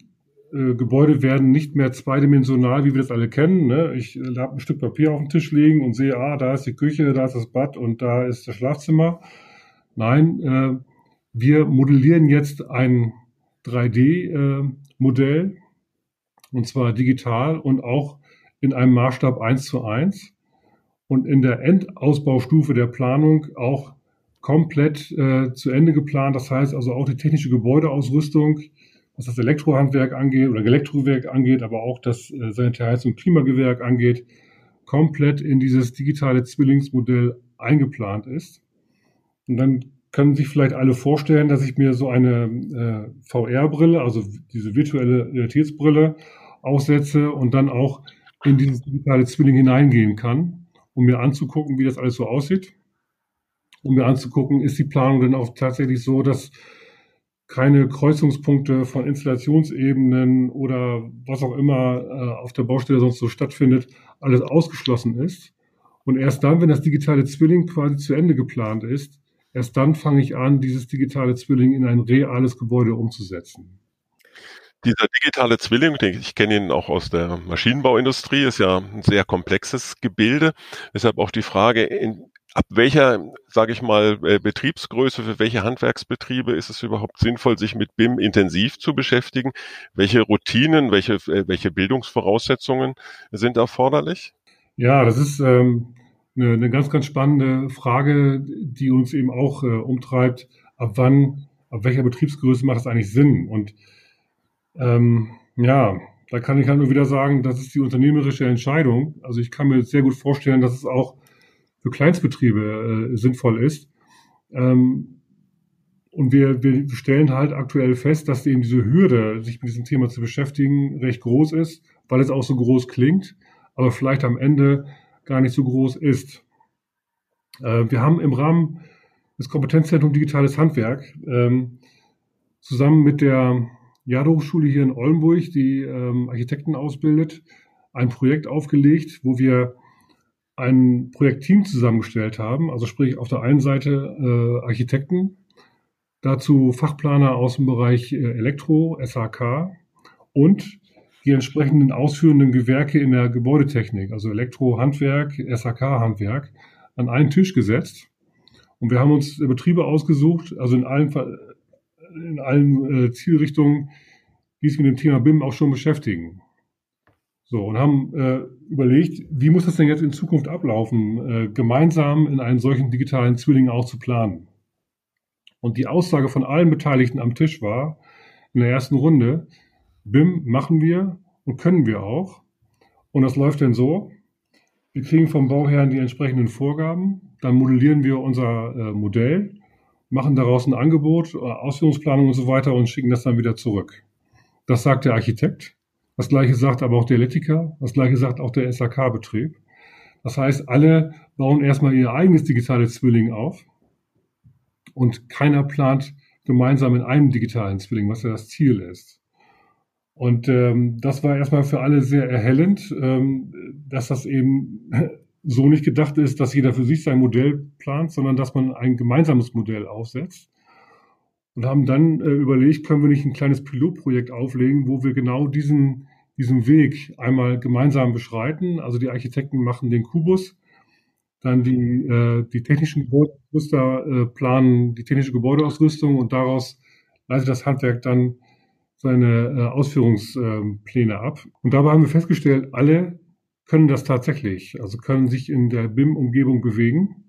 äh, Gebäude werden nicht mehr zweidimensional, wie wir das alle kennen. Ne? Ich äh, habe ein Stück Papier auf dem Tisch liegen und sehe, ah, da ist die Küche, da ist das Bad und da ist das Schlafzimmer. Nein, äh, wir modellieren jetzt ein 3D-Modell äh, und zwar digital und auch in einem Maßstab 1 zu 1 und in der Endausbaustufe der Planung auch komplett äh, zu Ende geplant. Das heißt also auch die technische Gebäudeausrüstung, was das Elektrohandwerk angeht oder Elektrowerk angeht, aber auch das äh, Sanitärheits- und Klimagewerk angeht, komplett in dieses digitale Zwillingsmodell eingeplant ist. Und dann können sich vielleicht alle vorstellen, dass ich mir so eine äh, VR-Brille, also diese virtuelle Realitätsbrille, aussetze und dann auch in dieses digitale Zwilling hineingehen kann, um mir anzugucken, wie das alles so aussieht. Um mir anzugucken, ist die Planung denn auch tatsächlich so, dass keine Kreuzungspunkte von Installationsebenen oder was auch immer äh, auf der Baustelle sonst so stattfindet, alles ausgeschlossen ist. Und erst dann, wenn das digitale Zwilling quasi zu Ende geplant ist, erst dann fange ich an, dieses digitale Zwilling in ein reales Gebäude umzusetzen. Dieser digitale Zwilling, ich kenne ihn auch aus der Maschinenbauindustrie, ist ja ein sehr komplexes Gebilde. Deshalb auch die Frage, in, ab welcher, sage ich mal, äh, Betriebsgröße, für welche Handwerksbetriebe ist es überhaupt sinnvoll, sich mit BIM intensiv zu beschäftigen? Welche Routinen, welche, äh, welche Bildungsvoraussetzungen sind erforderlich? Ja, das ist ähm, eine, eine ganz, ganz spannende Frage, die uns eben auch äh, umtreibt. Ab wann, ab welcher Betriebsgröße macht es eigentlich Sinn? Und ähm, ja, da kann ich halt nur wieder sagen, das ist die unternehmerische Entscheidung. Also ich kann mir sehr gut vorstellen, dass es auch für Kleinstbetriebe äh, sinnvoll ist. Ähm, und wir, wir stellen halt aktuell fest, dass eben diese Hürde, sich mit diesem Thema zu beschäftigen, recht groß ist, weil es auch so groß klingt, aber vielleicht am Ende gar nicht so groß ist. Äh, wir haben im Rahmen des Kompetenzzentrums Digitales Handwerk ähm, zusammen mit der Jade-Hochschule hier in Oldenburg, die ähm, Architekten ausbildet, ein Projekt aufgelegt, wo wir ein Projektteam zusammengestellt haben. Also sprich auf der einen Seite äh, Architekten, dazu Fachplaner aus dem Bereich äh, Elektro, SHK und die entsprechenden ausführenden Gewerke in der Gebäudetechnik, also Elektro-Handwerk, SHK-Handwerk, an einen Tisch gesetzt. Und wir haben uns Betriebe ausgesucht, also in allen, in allen äh, Zielrichtungen, die sich mit dem Thema BIM auch schon beschäftigen. So, und haben äh, überlegt, wie muss das denn jetzt in Zukunft ablaufen, äh, gemeinsam in einen solchen digitalen Zwilling auch zu planen. Und die Aussage von allen Beteiligten am Tisch war, in der ersten Runde, BIM machen wir und können wir auch. Und das läuft denn so, wir kriegen vom Bauherrn die entsprechenden Vorgaben, dann modellieren wir unser äh, Modell, machen daraus ein Angebot, äh, Ausführungsplanung und so weiter und schicken das dann wieder zurück. Das sagt der Architekt. Das gleiche sagt aber auch der Elektriker, das gleiche sagt auch der SAK-Betrieb. Das heißt, alle bauen erstmal ihr eigenes digitales Zwilling auf und keiner plant gemeinsam in einem digitalen Zwilling, was ja das Ziel ist. Und ähm, das war erstmal für alle sehr erhellend, ähm, dass das eben so nicht gedacht ist, dass jeder für sich sein Modell plant, sondern dass man ein gemeinsames Modell aufsetzt und haben dann äh, überlegt, können wir nicht ein kleines Pilotprojekt auflegen, wo wir genau diesen, diesen Weg einmal gemeinsam beschreiten. Also die Architekten machen den Kubus, dann die, äh, die technischen Gebäudeausrüster äh, planen die technische Gebäudeausrüstung und daraus leitet das Handwerk dann seine äh, Ausführungspläne ab. Und dabei haben wir festgestellt, alle können das tatsächlich, also können sich in der BIM-Umgebung bewegen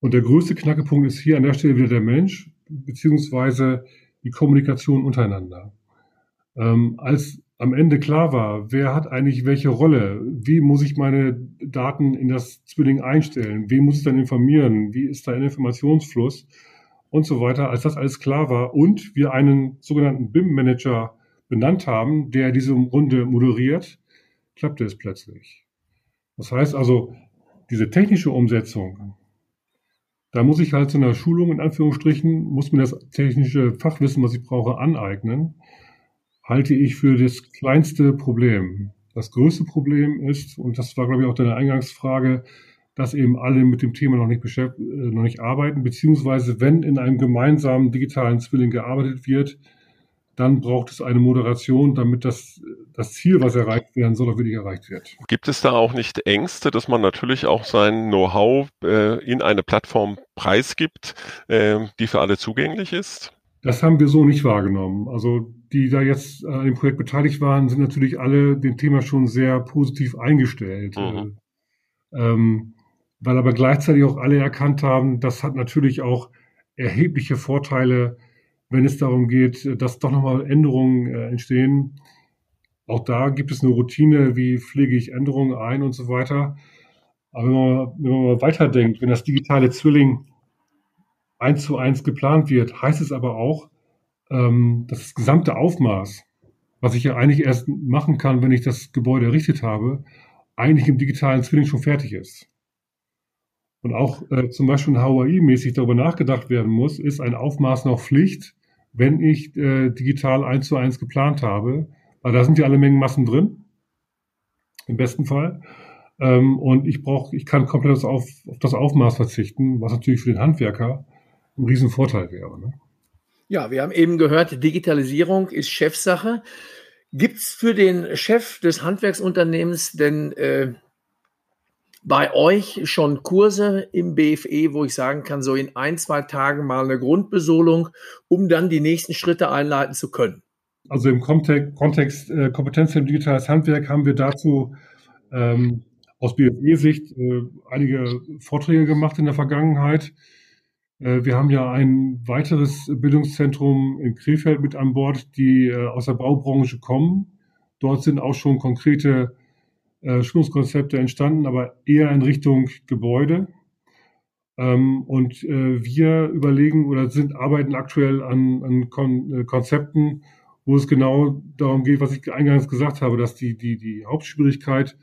Und der größte Knackepunkt ist hier an der Stelle wieder der Mensch, beziehungsweise die Kommunikation untereinander. Ähm, als am Ende klar war, wer hat eigentlich welche Rolle, wie muss ich meine Daten in das Zwilling einstellen, wen muss ich dann informieren, wie ist da ein Informationsfluss und so weiter, als das alles klar war und wir einen sogenannten BIM-Manager benannt haben, der diese Runde moderiert, klappte es plötzlich. Das heißt also, diese technische Umsetzung, da muss ich halt zu einer Schulung in Anführungsstrichen, muss mir das technische Fachwissen, was ich brauche, aneignen halte ich für das kleinste Problem. Das größte Problem ist, und das war, glaube ich, auch deine Eingangsfrage, dass eben alle mit dem Thema noch nicht, äh, noch nicht arbeiten, beziehungsweise wenn in einem gemeinsamen digitalen Zwilling gearbeitet wird, dann braucht es eine Moderation, damit das, das Ziel, was erreicht werden soll, auch wirklich erreicht wird. Gibt es da auch nicht Ängste, dass man natürlich auch sein Know-how äh, in eine Plattform preisgibt, äh, die für alle zugänglich ist? Das haben wir so nicht wahrgenommen. Also die da jetzt an dem Projekt beteiligt waren, sind natürlich alle dem Thema schon sehr positiv eingestellt. Mhm. Ähm, weil aber gleichzeitig auch alle erkannt haben, das hat natürlich auch erhebliche Vorteile, wenn es darum geht, dass doch nochmal Änderungen äh, entstehen. Auch da gibt es eine Routine, wie pflege ich Änderungen ein und so weiter. Aber wenn man, wenn man mal weiterdenkt, wenn das digitale Zwilling eins zu eins geplant wird, heißt es aber auch, ähm, das gesamte Aufmaß, was ich ja eigentlich erst machen kann, wenn ich das Gebäude errichtet habe, eigentlich im digitalen Zwilling schon fertig ist. Und auch äh, zum Beispiel HUI-mäßig darüber nachgedacht werden muss, ist ein Aufmaß noch Pflicht, wenn ich äh, digital eins zu eins geplant habe, weil da sind ja alle Mengen Massen drin, im besten Fall. Ähm, und ich brauche, ich kann komplett auf, auf das Aufmaß verzichten, was natürlich für den Handwerker ein Riesenvorteil wäre. Ne? Ja, wir haben eben gehört, Digitalisierung ist Chefsache. Gibt es für den Chef des Handwerksunternehmens denn äh, bei euch schon Kurse im BFE, wo ich sagen kann, so in ein, zwei Tagen mal eine Grundbesolung, um dann die nächsten Schritte einleiten zu können? Also im Kontext, äh, Kompetenz im digitales Handwerk haben wir dazu ähm, aus BFE-Sicht äh, einige Vorträge gemacht in der Vergangenheit. Äh, wir haben ja ein weiteres Bildungszentrum in Krefeld mit an Bord, die äh, aus der Baubranche kommen. Dort sind auch schon konkrete äh, Schulungskonzepte entstanden, aber eher in Richtung Gebäude. Ähm, und wir überlegen oder sind arbeiten aktuell an, an Konzepten, wo es genau darum geht, was ich eingangs gesagt habe, dass die, die, die Hauptschwierigkeit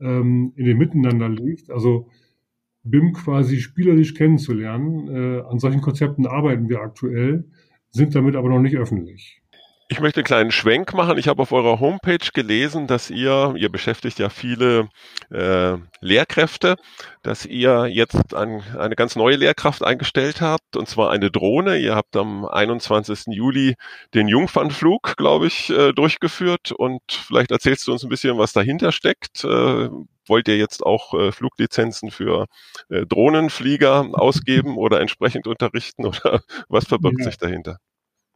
ähm, in dem Miteinander liegt. Also BIM quasi spielerisch kennenzulernen. Äh, an solchen Konzepten arbeiten wir aktuell, sind damit aber noch nicht öffentlich. Ich möchte einen kleinen Schwenk machen. Ich habe auf eurer Homepage gelesen, dass ihr, ihr beschäftigt ja viele äh, Lehrkräfte, dass ihr jetzt ein, eine ganz neue Lehrkraft eingestellt habt, und zwar eine Drohne. Ihr habt am 21. Juli den Jungfernflug, glaube ich, äh, durchgeführt. Und vielleicht erzählst du uns ein bisschen, was dahinter steckt. Äh, wollt ihr jetzt auch äh, Fluglizenzen für äh, Drohnenflieger ausgeben oder entsprechend unterrichten oder was verbirgt ja. sich dahinter?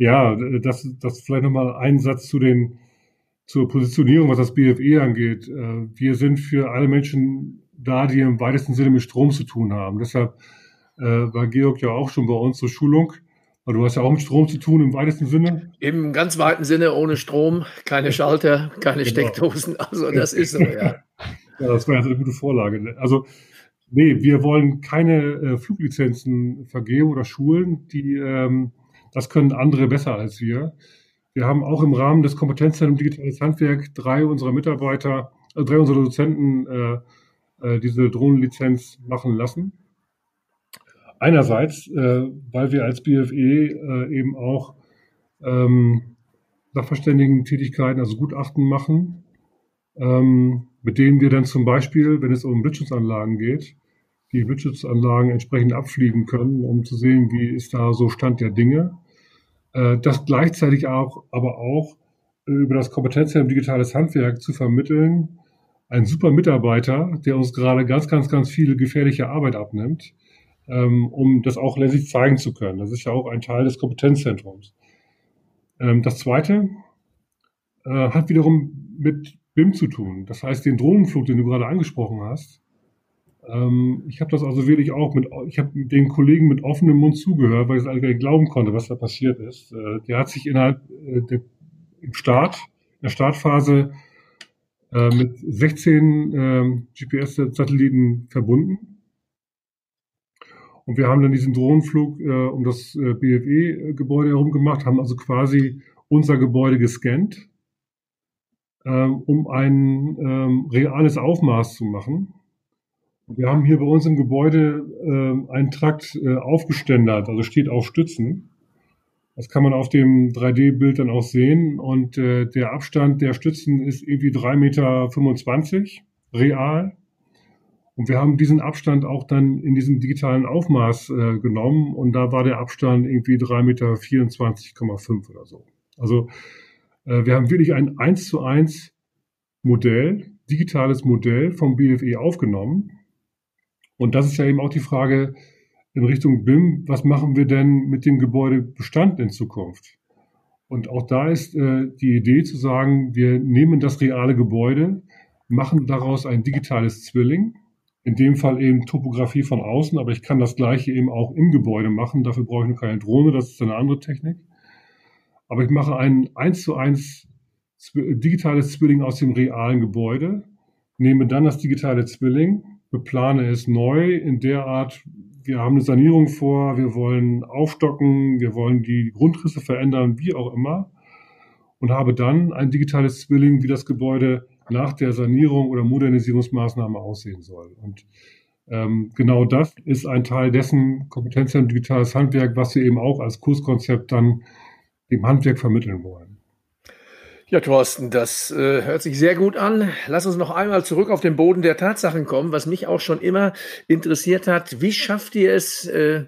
Ja, das, das vielleicht nochmal ein Satz zu den, zur Positionierung, was das BFE angeht. Äh, wir sind für alle Menschen da, die im weitesten Sinne mit Strom zu tun haben. Deshalb äh, war Georg ja auch schon bei uns zur Schulung. Aber du hast ja auch mit Strom zu tun im weitesten Sinne. Im ganz weiten Sinne ohne Strom, keine Schalter, keine genau. Steckdosen. Also das ist so, ja. ja, das war ja eine gute Vorlage. Also nee, wir wollen keine äh, Fluglizenzen vergeben oder schulen, die ähm, das können andere besser als wir. Wir haben auch im Rahmen des Kompetenzzentrums Digitales Handwerk drei unserer Mitarbeiter, äh, drei unserer Dozenten äh, äh, diese Drohnenlizenz machen lassen. Einerseits, äh, weil wir als BFE äh, eben auch ähm, Sachverständigen-Tätigkeiten, also Gutachten machen, ähm, mit denen wir dann zum Beispiel, wenn es um Blitzschutzanlagen geht, die Blitzschutzanlagen entsprechend abfliegen können, um zu sehen, wie ist da so Stand der Dinge. Äh, das gleichzeitig auch, aber auch äh, über das Kompetenzzentrum Digitales Handwerk zu vermitteln. Ein super Mitarbeiter, der uns gerade ganz, ganz, ganz viel gefährliche Arbeit abnimmt, ähm, um das auch letztlich zeigen zu können. Das ist ja auch ein Teil des Kompetenzzentrums. Ähm, das zweite äh, hat wiederum mit BIM zu tun. Das heißt, den Drohnenflug, den du gerade angesprochen hast, Ähm, ich habe das also wirklich auch mit, ich habe den Kollegen mit offenem Mund zugehört, weil ich es eigentlich gar nicht glauben konnte, was da passiert ist. Äh, der hat sich innerhalb äh, der, im Start, in der Startphase äh, mit 16 äh, GPS-Satelliten verbunden. Und wir haben dann diesen Drohnenflug äh, um das äh, BFE-Gebäude herum gemacht, haben also quasi unser Gebäude gescannt, ähm, um ein ähm, reales Aufmaß zu machen. Wir haben hier bei uns im Gebäude äh, einen Trakt äh, aufgeständert, also steht auf Stützen. Das kann man auf dem 3D-Bild dann auch sehen. Und äh, der Abstand der Stützen ist irgendwie 3,25 Meter real. Und wir haben diesen Abstand auch dann in diesem digitalen Aufmaß äh, genommen. Und da war der Abstand irgendwie 3,24,5 Meter oder so. Also äh, wir haben wirklich ein 1 zu 1 Modell, digitales Modell vom BFE aufgenommen und das ist ja eben auch die Frage in Richtung BIM, was machen wir denn mit dem Gebäudebestand in Zukunft? Und auch da ist äh, die Idee zu sagen, wir nehmen das reale Gebäude, machen daraus ein digitales Zwilling, in dem Fall eben Topografie von außen, aber ich kann das gleiche eben auch im Gebäude machen. Dafür brauche ich noch keine Drohne, das ist eine andere Technik. Aber ich mache ein eins zu eins digitales Zwilling aus dem realen Gebäude, nehme dann das digitale Zwilling, beplane es neu in der Art, wir haben eine Sanierung vor, wir wollen aufstocken, wir wollen die Grundrisse verändern, wie auch immer. Und habe dann ein digitales Zwilling, wie das Gebäude nach der Sanierung oder Modernisierungsmaßnahme aussehen soll. Und ähm, genau das ist ein Teil dessen Kompetenzzentrum Digitales Handwerk, was wir eben auch als Kurskonzept dann dem Handwerk vermitteln wollen. Ja, Thorsten, das äh, hört sich sehr gut an. Lass uns noch einmal zurück auf den Boden der Tatsachen kommen, was mich auch schon immer interessiert hat. Wie schafft ihr es, äh,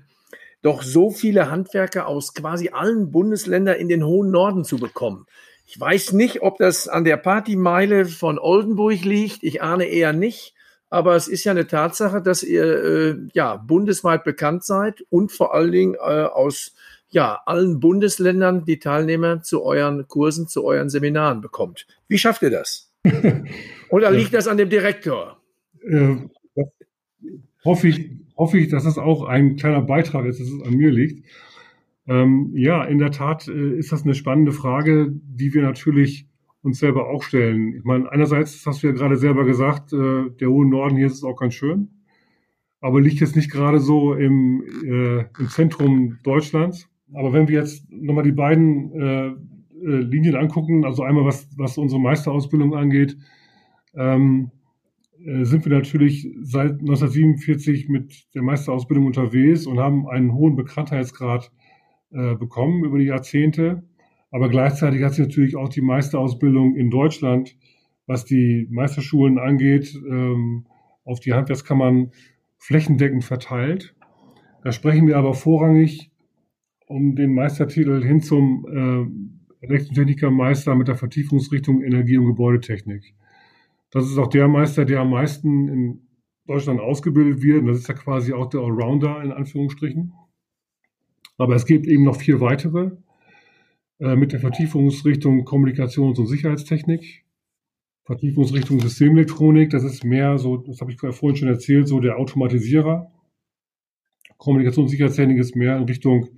doch so viele Handwerker aus quasi allen Bundesländern in den hohen Norden zu bekommen? Ich weiß nicht, ob das an der Partymeile von Oldenburg liegt. Ich ahne eher nicht. Aber es ist ja eine Tatsache, dass ihr äh, ja bundesweit bekannt seid und vor allen Dingen äh, aus ja, allen Bundesländern die Teilnehmer zu euren Kursen, zu euren Seminaren bekommt. Wie schafft ihr das? Oder liegt das an dem Direktor? Äh, hoffe, ich, hoffe ich, dass es auch ein kleiner Beitrag ist, dass es an mir liegt. Ähm, ja, in der Tat äh, ist das eine spannende Frage, die wir natürlich uns selber auch stellen. Ich meine, einerseits hast du ja gerade selber gesagt, äh, der hohe Norden hier ist es auch ganz schön, aber liegt jetzt nicht gerade so im, äh, im Zentrum Deutschlands. Aber wenn wir jetzt nochmal die beiden äh, äh, Linien angucken, also einmal was, was unsere Meisterausbildung angeht, ähm, äh, sind wir natürlich seit 1947 mit der Meisterausbildung unterwegs und haben einen hohen Bekanntheitsgrad äh, bekommen über die Jahrzehnte. Aber gleichzeitig hat sich natürlich auch die Meisterausbildung in Deutschland, was die Meisterschulen angeht, ähm, auf die Handwerkskammern flächendeckend verteilt. Da sprechen wir aber vorrangig um den Meistertitel hin zum äh, Elektrotechnikermeister mit der Vertiefungsrichtung Energie- und Gebäudetechnik. Das ist auch der Meister, der am meisten in Deutschland ausgebildet wird. Und das ist ja quasi auch der Allrounder in Anführungsstrichen. Aber es gibt eben noch vier weitere äh, mit der Vertiefungsrichtung Kommunikations- und Sicherheitstechnik. Vertiefungsrichtung Systemelektronik, das ist mehr so, das habe ich vorhin schon erzählt, so der Automatisierer. Kommunikations- und Sicherheitstechnik ist mehr in Richtung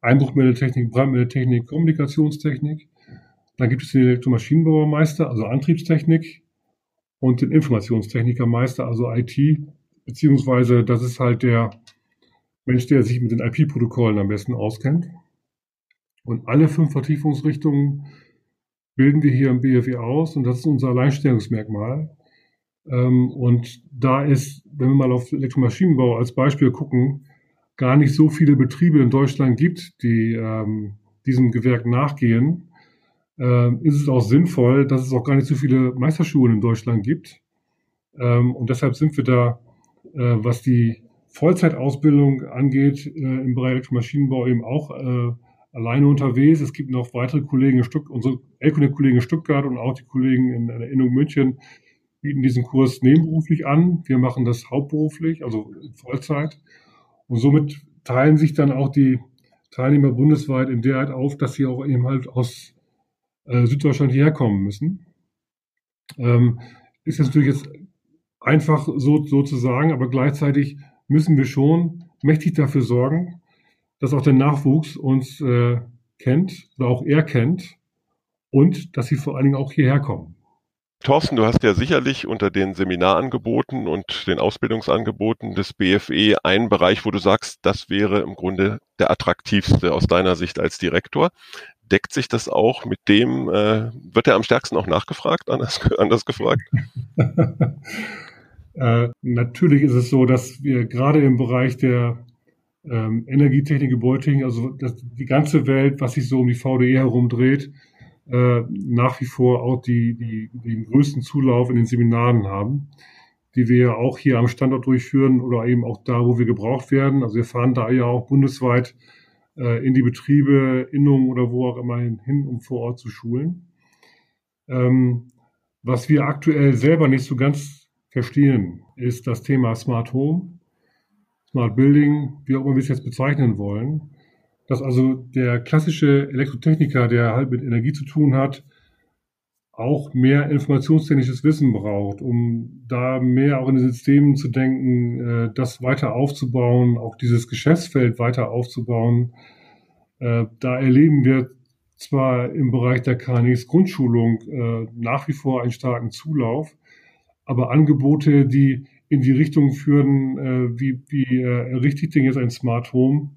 Einbruchmeldetechnik, Brandmeldetechnik, Kommunikationstechnik. Dann gibt es den Elektromaschinenbauermeister, also Antriebstechnik und den Informationstechnikermeister, also IT, beziehungsweise das ist halt der Mensch, der sich mit den IP-Protokollen am besten auskennt. Und alle fünf Vertiefungsrichtungen bilden wir hier im BFE aus und das ist unser Alleinstellungsmerkmal. Ähm, und da ist, wenn wir mal auf Elektromaschinenbau als Beispiel gucken, gar nicht so viele Betriebe in Deutschland gibt, die ähm, diesem Gewerk nachgehen, äh, ist es auch sinnvoll, dass es auch gar nicht so viele Meisterschulen in Deutschland gibt. Ähm, und deshalb sind wir da, äh, was die Vollzeitausbildung angeht, äh, im Bereich Elektromaschinenbau eben auch äh, alleine unterwegs. Es gibt noch weitere Kollegen in Stuttgart, unsere Elkunde-Kollegen in Stuttgart und auch die Kollegen in der Innung München bieten diesen Kurs nebenberuflich an. Wir machen das hauptberuflich, also Vollzeit. Und somit teilen sich dann auch die Teilnehmer bundesweit in der Art auf, dass sie auch eben halt aus äh, Süddeutschland hierher kommen müssen. Ähm, ist natürlich jetzt einfach so, so zu sagen, aber gleichzeitig müssen wir schon mächtig dafür sorgen, dass auch der Nachwuchs uns äh, kennt oder auch er kennt und dass sie vor allen Dingen auch hierher kommen. Thorsten, du hast ja sicherlich unter den Seminarangeboten und den Ausbildungsangeboten des BFE einen Bereich, wo du sagst, das wäre im Grunde der attraktivste aus deiner Sicht als Direktor. Deckt sich das auch mit dem, äh, wird er am stärksten auch nachgefragt, anders, anders gefragt? äh, natürlich ist es so, dass wir gerade im Bereich der ähm, Energietechnik, Gebäudetechnik, also das, die ganze Welt, was sich so um die VDE herum dreht, äh, nach wie vor auch die, die, den größten Zulauf in den Seminaren haben, die wir ja auch hier am Standort durchführen oder eben auch da, wo wir gebraucht werden. Also wir fahren da ja auch bundesweit äh, in die Betriebe, Innungen oder wo auch immer hin, um vor Ort zu schulen. Ähm, was wir aktuell selber nicht so ganz verstehen, ist das Thema Smart Home, Smart Building, wie auch immer wir es jetzt bezeichnen wollen dass also der klassische Elektrotechniker, der halt mit Energie zu tun hat, auch mehr informationstechnisches Wissen braucht, um da mehr auch in den Systemen zu denken, äh, das weiter aufzubauen, auch dieses Geschäftsfeld weiter aufzubauen. Äh, da erleben wir zwar im Bereich der KNX Grundschulung äh, nach wie vor einen starken Zulauf, aber Angebote, die in die Richtung führen, wie, wie errichte ich denn jetzt ein Smart Home,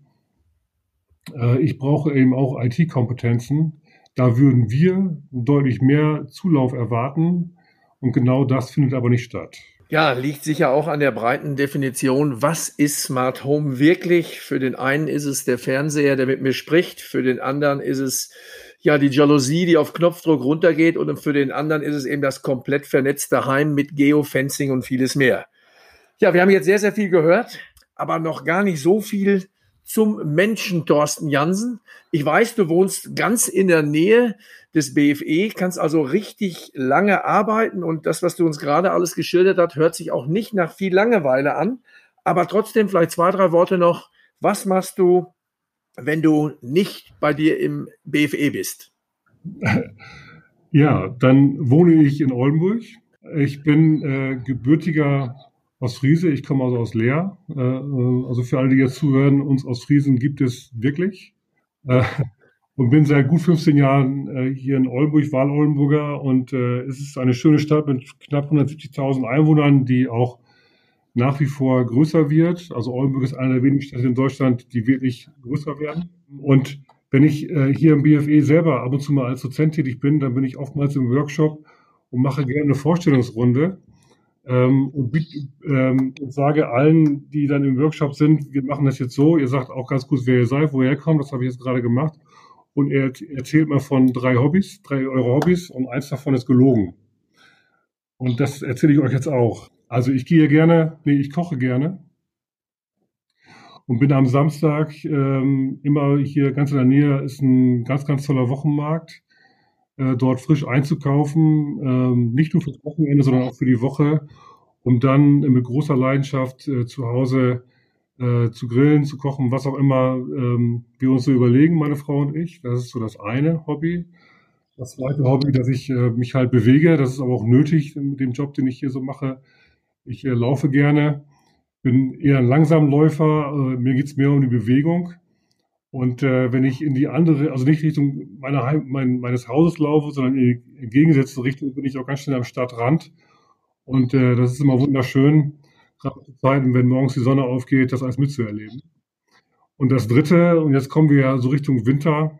ich brauche eben auch IT-Kompetenzen. Da würden wir deutlich mehr Zulauf erwarten. Und genau das findet aber nicht statt. Ja, liegt sicher auch an der breiten Definition. Was ist Smart Home wirklich? Für den einen ist es der Fernseher, der mit mir spricht. Für den anderen ist es ja die Jalousie, die auf Knopfdruck runtergeht. Und für den anderen ist es eben das komplett vernetzte Heim mit Geofencing und vieles mehr. Ja, wir haben jetzt sehr, sehr viel gehört, aber noch gar nicht so viel zum Menschen Thorsten Jansen. Ich weiß, du wohnst ganz in der Nähe des BFE, kannst also richtig lange arbeiten und das, was du uns gerade alles geschildert hast, hört sich auch nicht nach viel Langeweile an. Aber trotzdem vielleicht zwei, drei Worte noch. Was machst du, wenn du nicht bei dir im BFE bist? Ja, dann wohne ich in Oldenburg. Ich bin äh, gebürtiger aus Friese. Ich komme also aus Leer. Äh, äh, also für alle, die jetzt zuhören, uns aus Friesen gibt es wirklich. Äh, und bin seit gut 15 Jahren hier in Oldenburg, Wahl-Oldenburger. Und es ist eine schöne Stadt mit knapp 170.000 Einwohnern, die auch nach wie vor größer wird. Also Oldenburg ist eine der wenigen Städte in Deutschland, die wirklich größer werden. Und wenn ich hier im BFE selber ab und zu mal als Dozent tätig bin, dann bin ich oftmals im Workshop und mache gerne eine Vorstellungsrunde ähm, und, ähm, und sage allen, die dann im Workshop sind, wir machen das jetzt so, ihr sagt auch ganz kurz, wer ihr seid, woher ihr kommt, das habe ich jetzt gerade gemacht. Und er erzählt mal von drei Hobbys, drei eure Hobbys und eins davon ist gelogen. Und das erzähle ich euch jetzt auch. Also ich gehe gerne, nee, ich koche gerne und bin am Samstag ähm, immer hier ganz in der Nähe ist ein ganz, ganz toller Wochenmarkt äh, dort frisch einzukaufen, ähm, nicht nur fürs Wochenende, sondern auch für die Woche, um dann mit großer Leidenschaft äh, zu Hause äh, zu grillen, zu kochen, was auch immer ähm, wir uns so überlegen, meine Frau und ich. Das ist so das eine Hobby. Das zweite Hobby, dass ich äh, mich halt bewege, das ist aber auch nötig mit dem Job, den ich hier so mache. Ich äh, laufe gerne, bin eher ein Langsamläufer, äh, mir geht's mehr um die Bewegung. Und äh, wenn ich in die andere, also nicht Richtung meiner Heim, mein, meines Hauses laufe, sondern in die entgegengesetzte Richtung, bin ich auch ganz schnell am Stadtrand. Und äh, das ist immer wunderschön, gerade zu Zeiten, wenn morgens die Sonne aufgeht, das alles mitzuerleben. Und das Dritte, und jetzt kommen wir ja so Richtung Winter,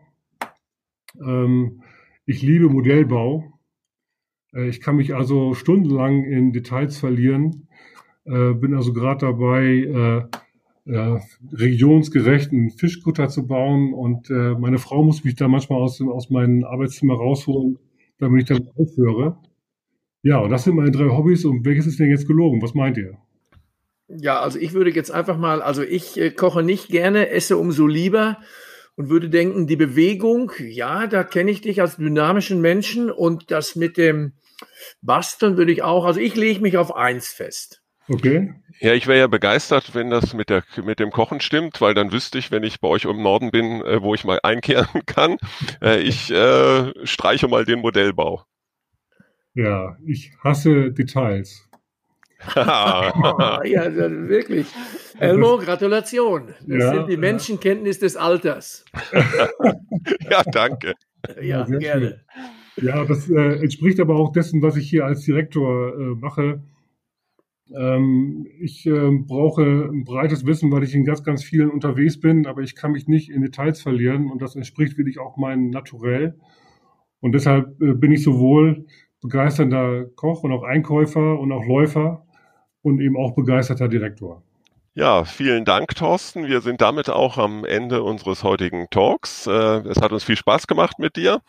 ähm, ich liebe Modellbau. Äh, ich kann mich also stundenlang in Details verlieren, äh, bin also gerade dabei, äh, äh, regionsgerechten Fischkutter zu bauen. Und äh, meine Frau muss mich da manchmal aus, aus meinem Arbeitszimmer rausholen, damit ich dann aufhöre. Ja, und das sind meine drei Hobbys. Und welches ist denn jetzt gelogen? Was meint ihr? Ja, also ich würde jetzt einfach mal, also ich äh, koche nicht gerne, esse umso lieber und würde denken, die Bewegung, ja, da kenne ich dich als dynamischen Menschen und das mit dem Basteln würde ich auch, also ich lege mich auf eins fest. Okay. Ja, ich wäre ja begeistert, wenn das mit, der, mit dem Kochen stimmt, weil dann wüsste ich, wenn ich bei euch im Norden bin, äh, wo ich mal einkehren kann. Äh, ich äh, streiche mal den Modellbau. Ja, ich hasse Details. ja, wirklich. Elmo, Gratulation. Das ja, sind die Menschenkenntnis des Alters. ja, danke. Ja, ja gerne. Schön. Ja, das äh, entspricht aber auch dessen, was ich hier als Direktor äh, mache. Ähm, ich äh, brauche ein breites Wissen, weil ich in ganz, ganz vielen unterwegs bin, aber ich kann mich nicht in Details verlieren und das entspricht wirklich auch meinem Naturell. Und deshalb äh, bin ich sowohl begeisternder Koch und auch Einkäufer und auch Läufer und eben auch begeisterter Direktor. Ja, vielen Dank, Thorsten. Wir sind damit auch am Ende unseres heutigen Talks. Äh, es hat uns viel Spaß gemacht mit dir.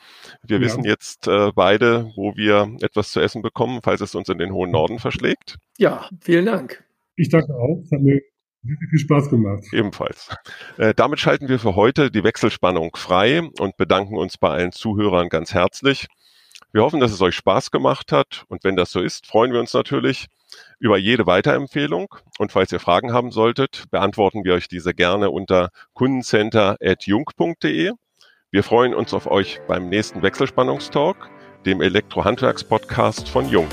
Wir ja. wissen jetzt äh, beide, wo wir etwas zu essen bekommen, falls es uns in den hohen Norden verschlägt. Ja, vielen Dank. Ich danke auch. Es hat mir viel Spaß gemacht. Ebenfalls. Äh, damit schalten wir für heute die Wechselspannung frei und bedanken uns bei allen Zuhörern ganz herzlich. Wir hoffen, dass es euch Spaß gemacht hat und wenn das so ist, freuen wir uns natürlich über jede Weiterempfehlung. Und falls ihr Fragen haben solltet, beantworten wir euch diese gerne unter kundencenter.jung.de. Wir freuen uns auf euch beim nächsten Wechselspannungstalk, dem Elektrohandwerkspodcast von Jung.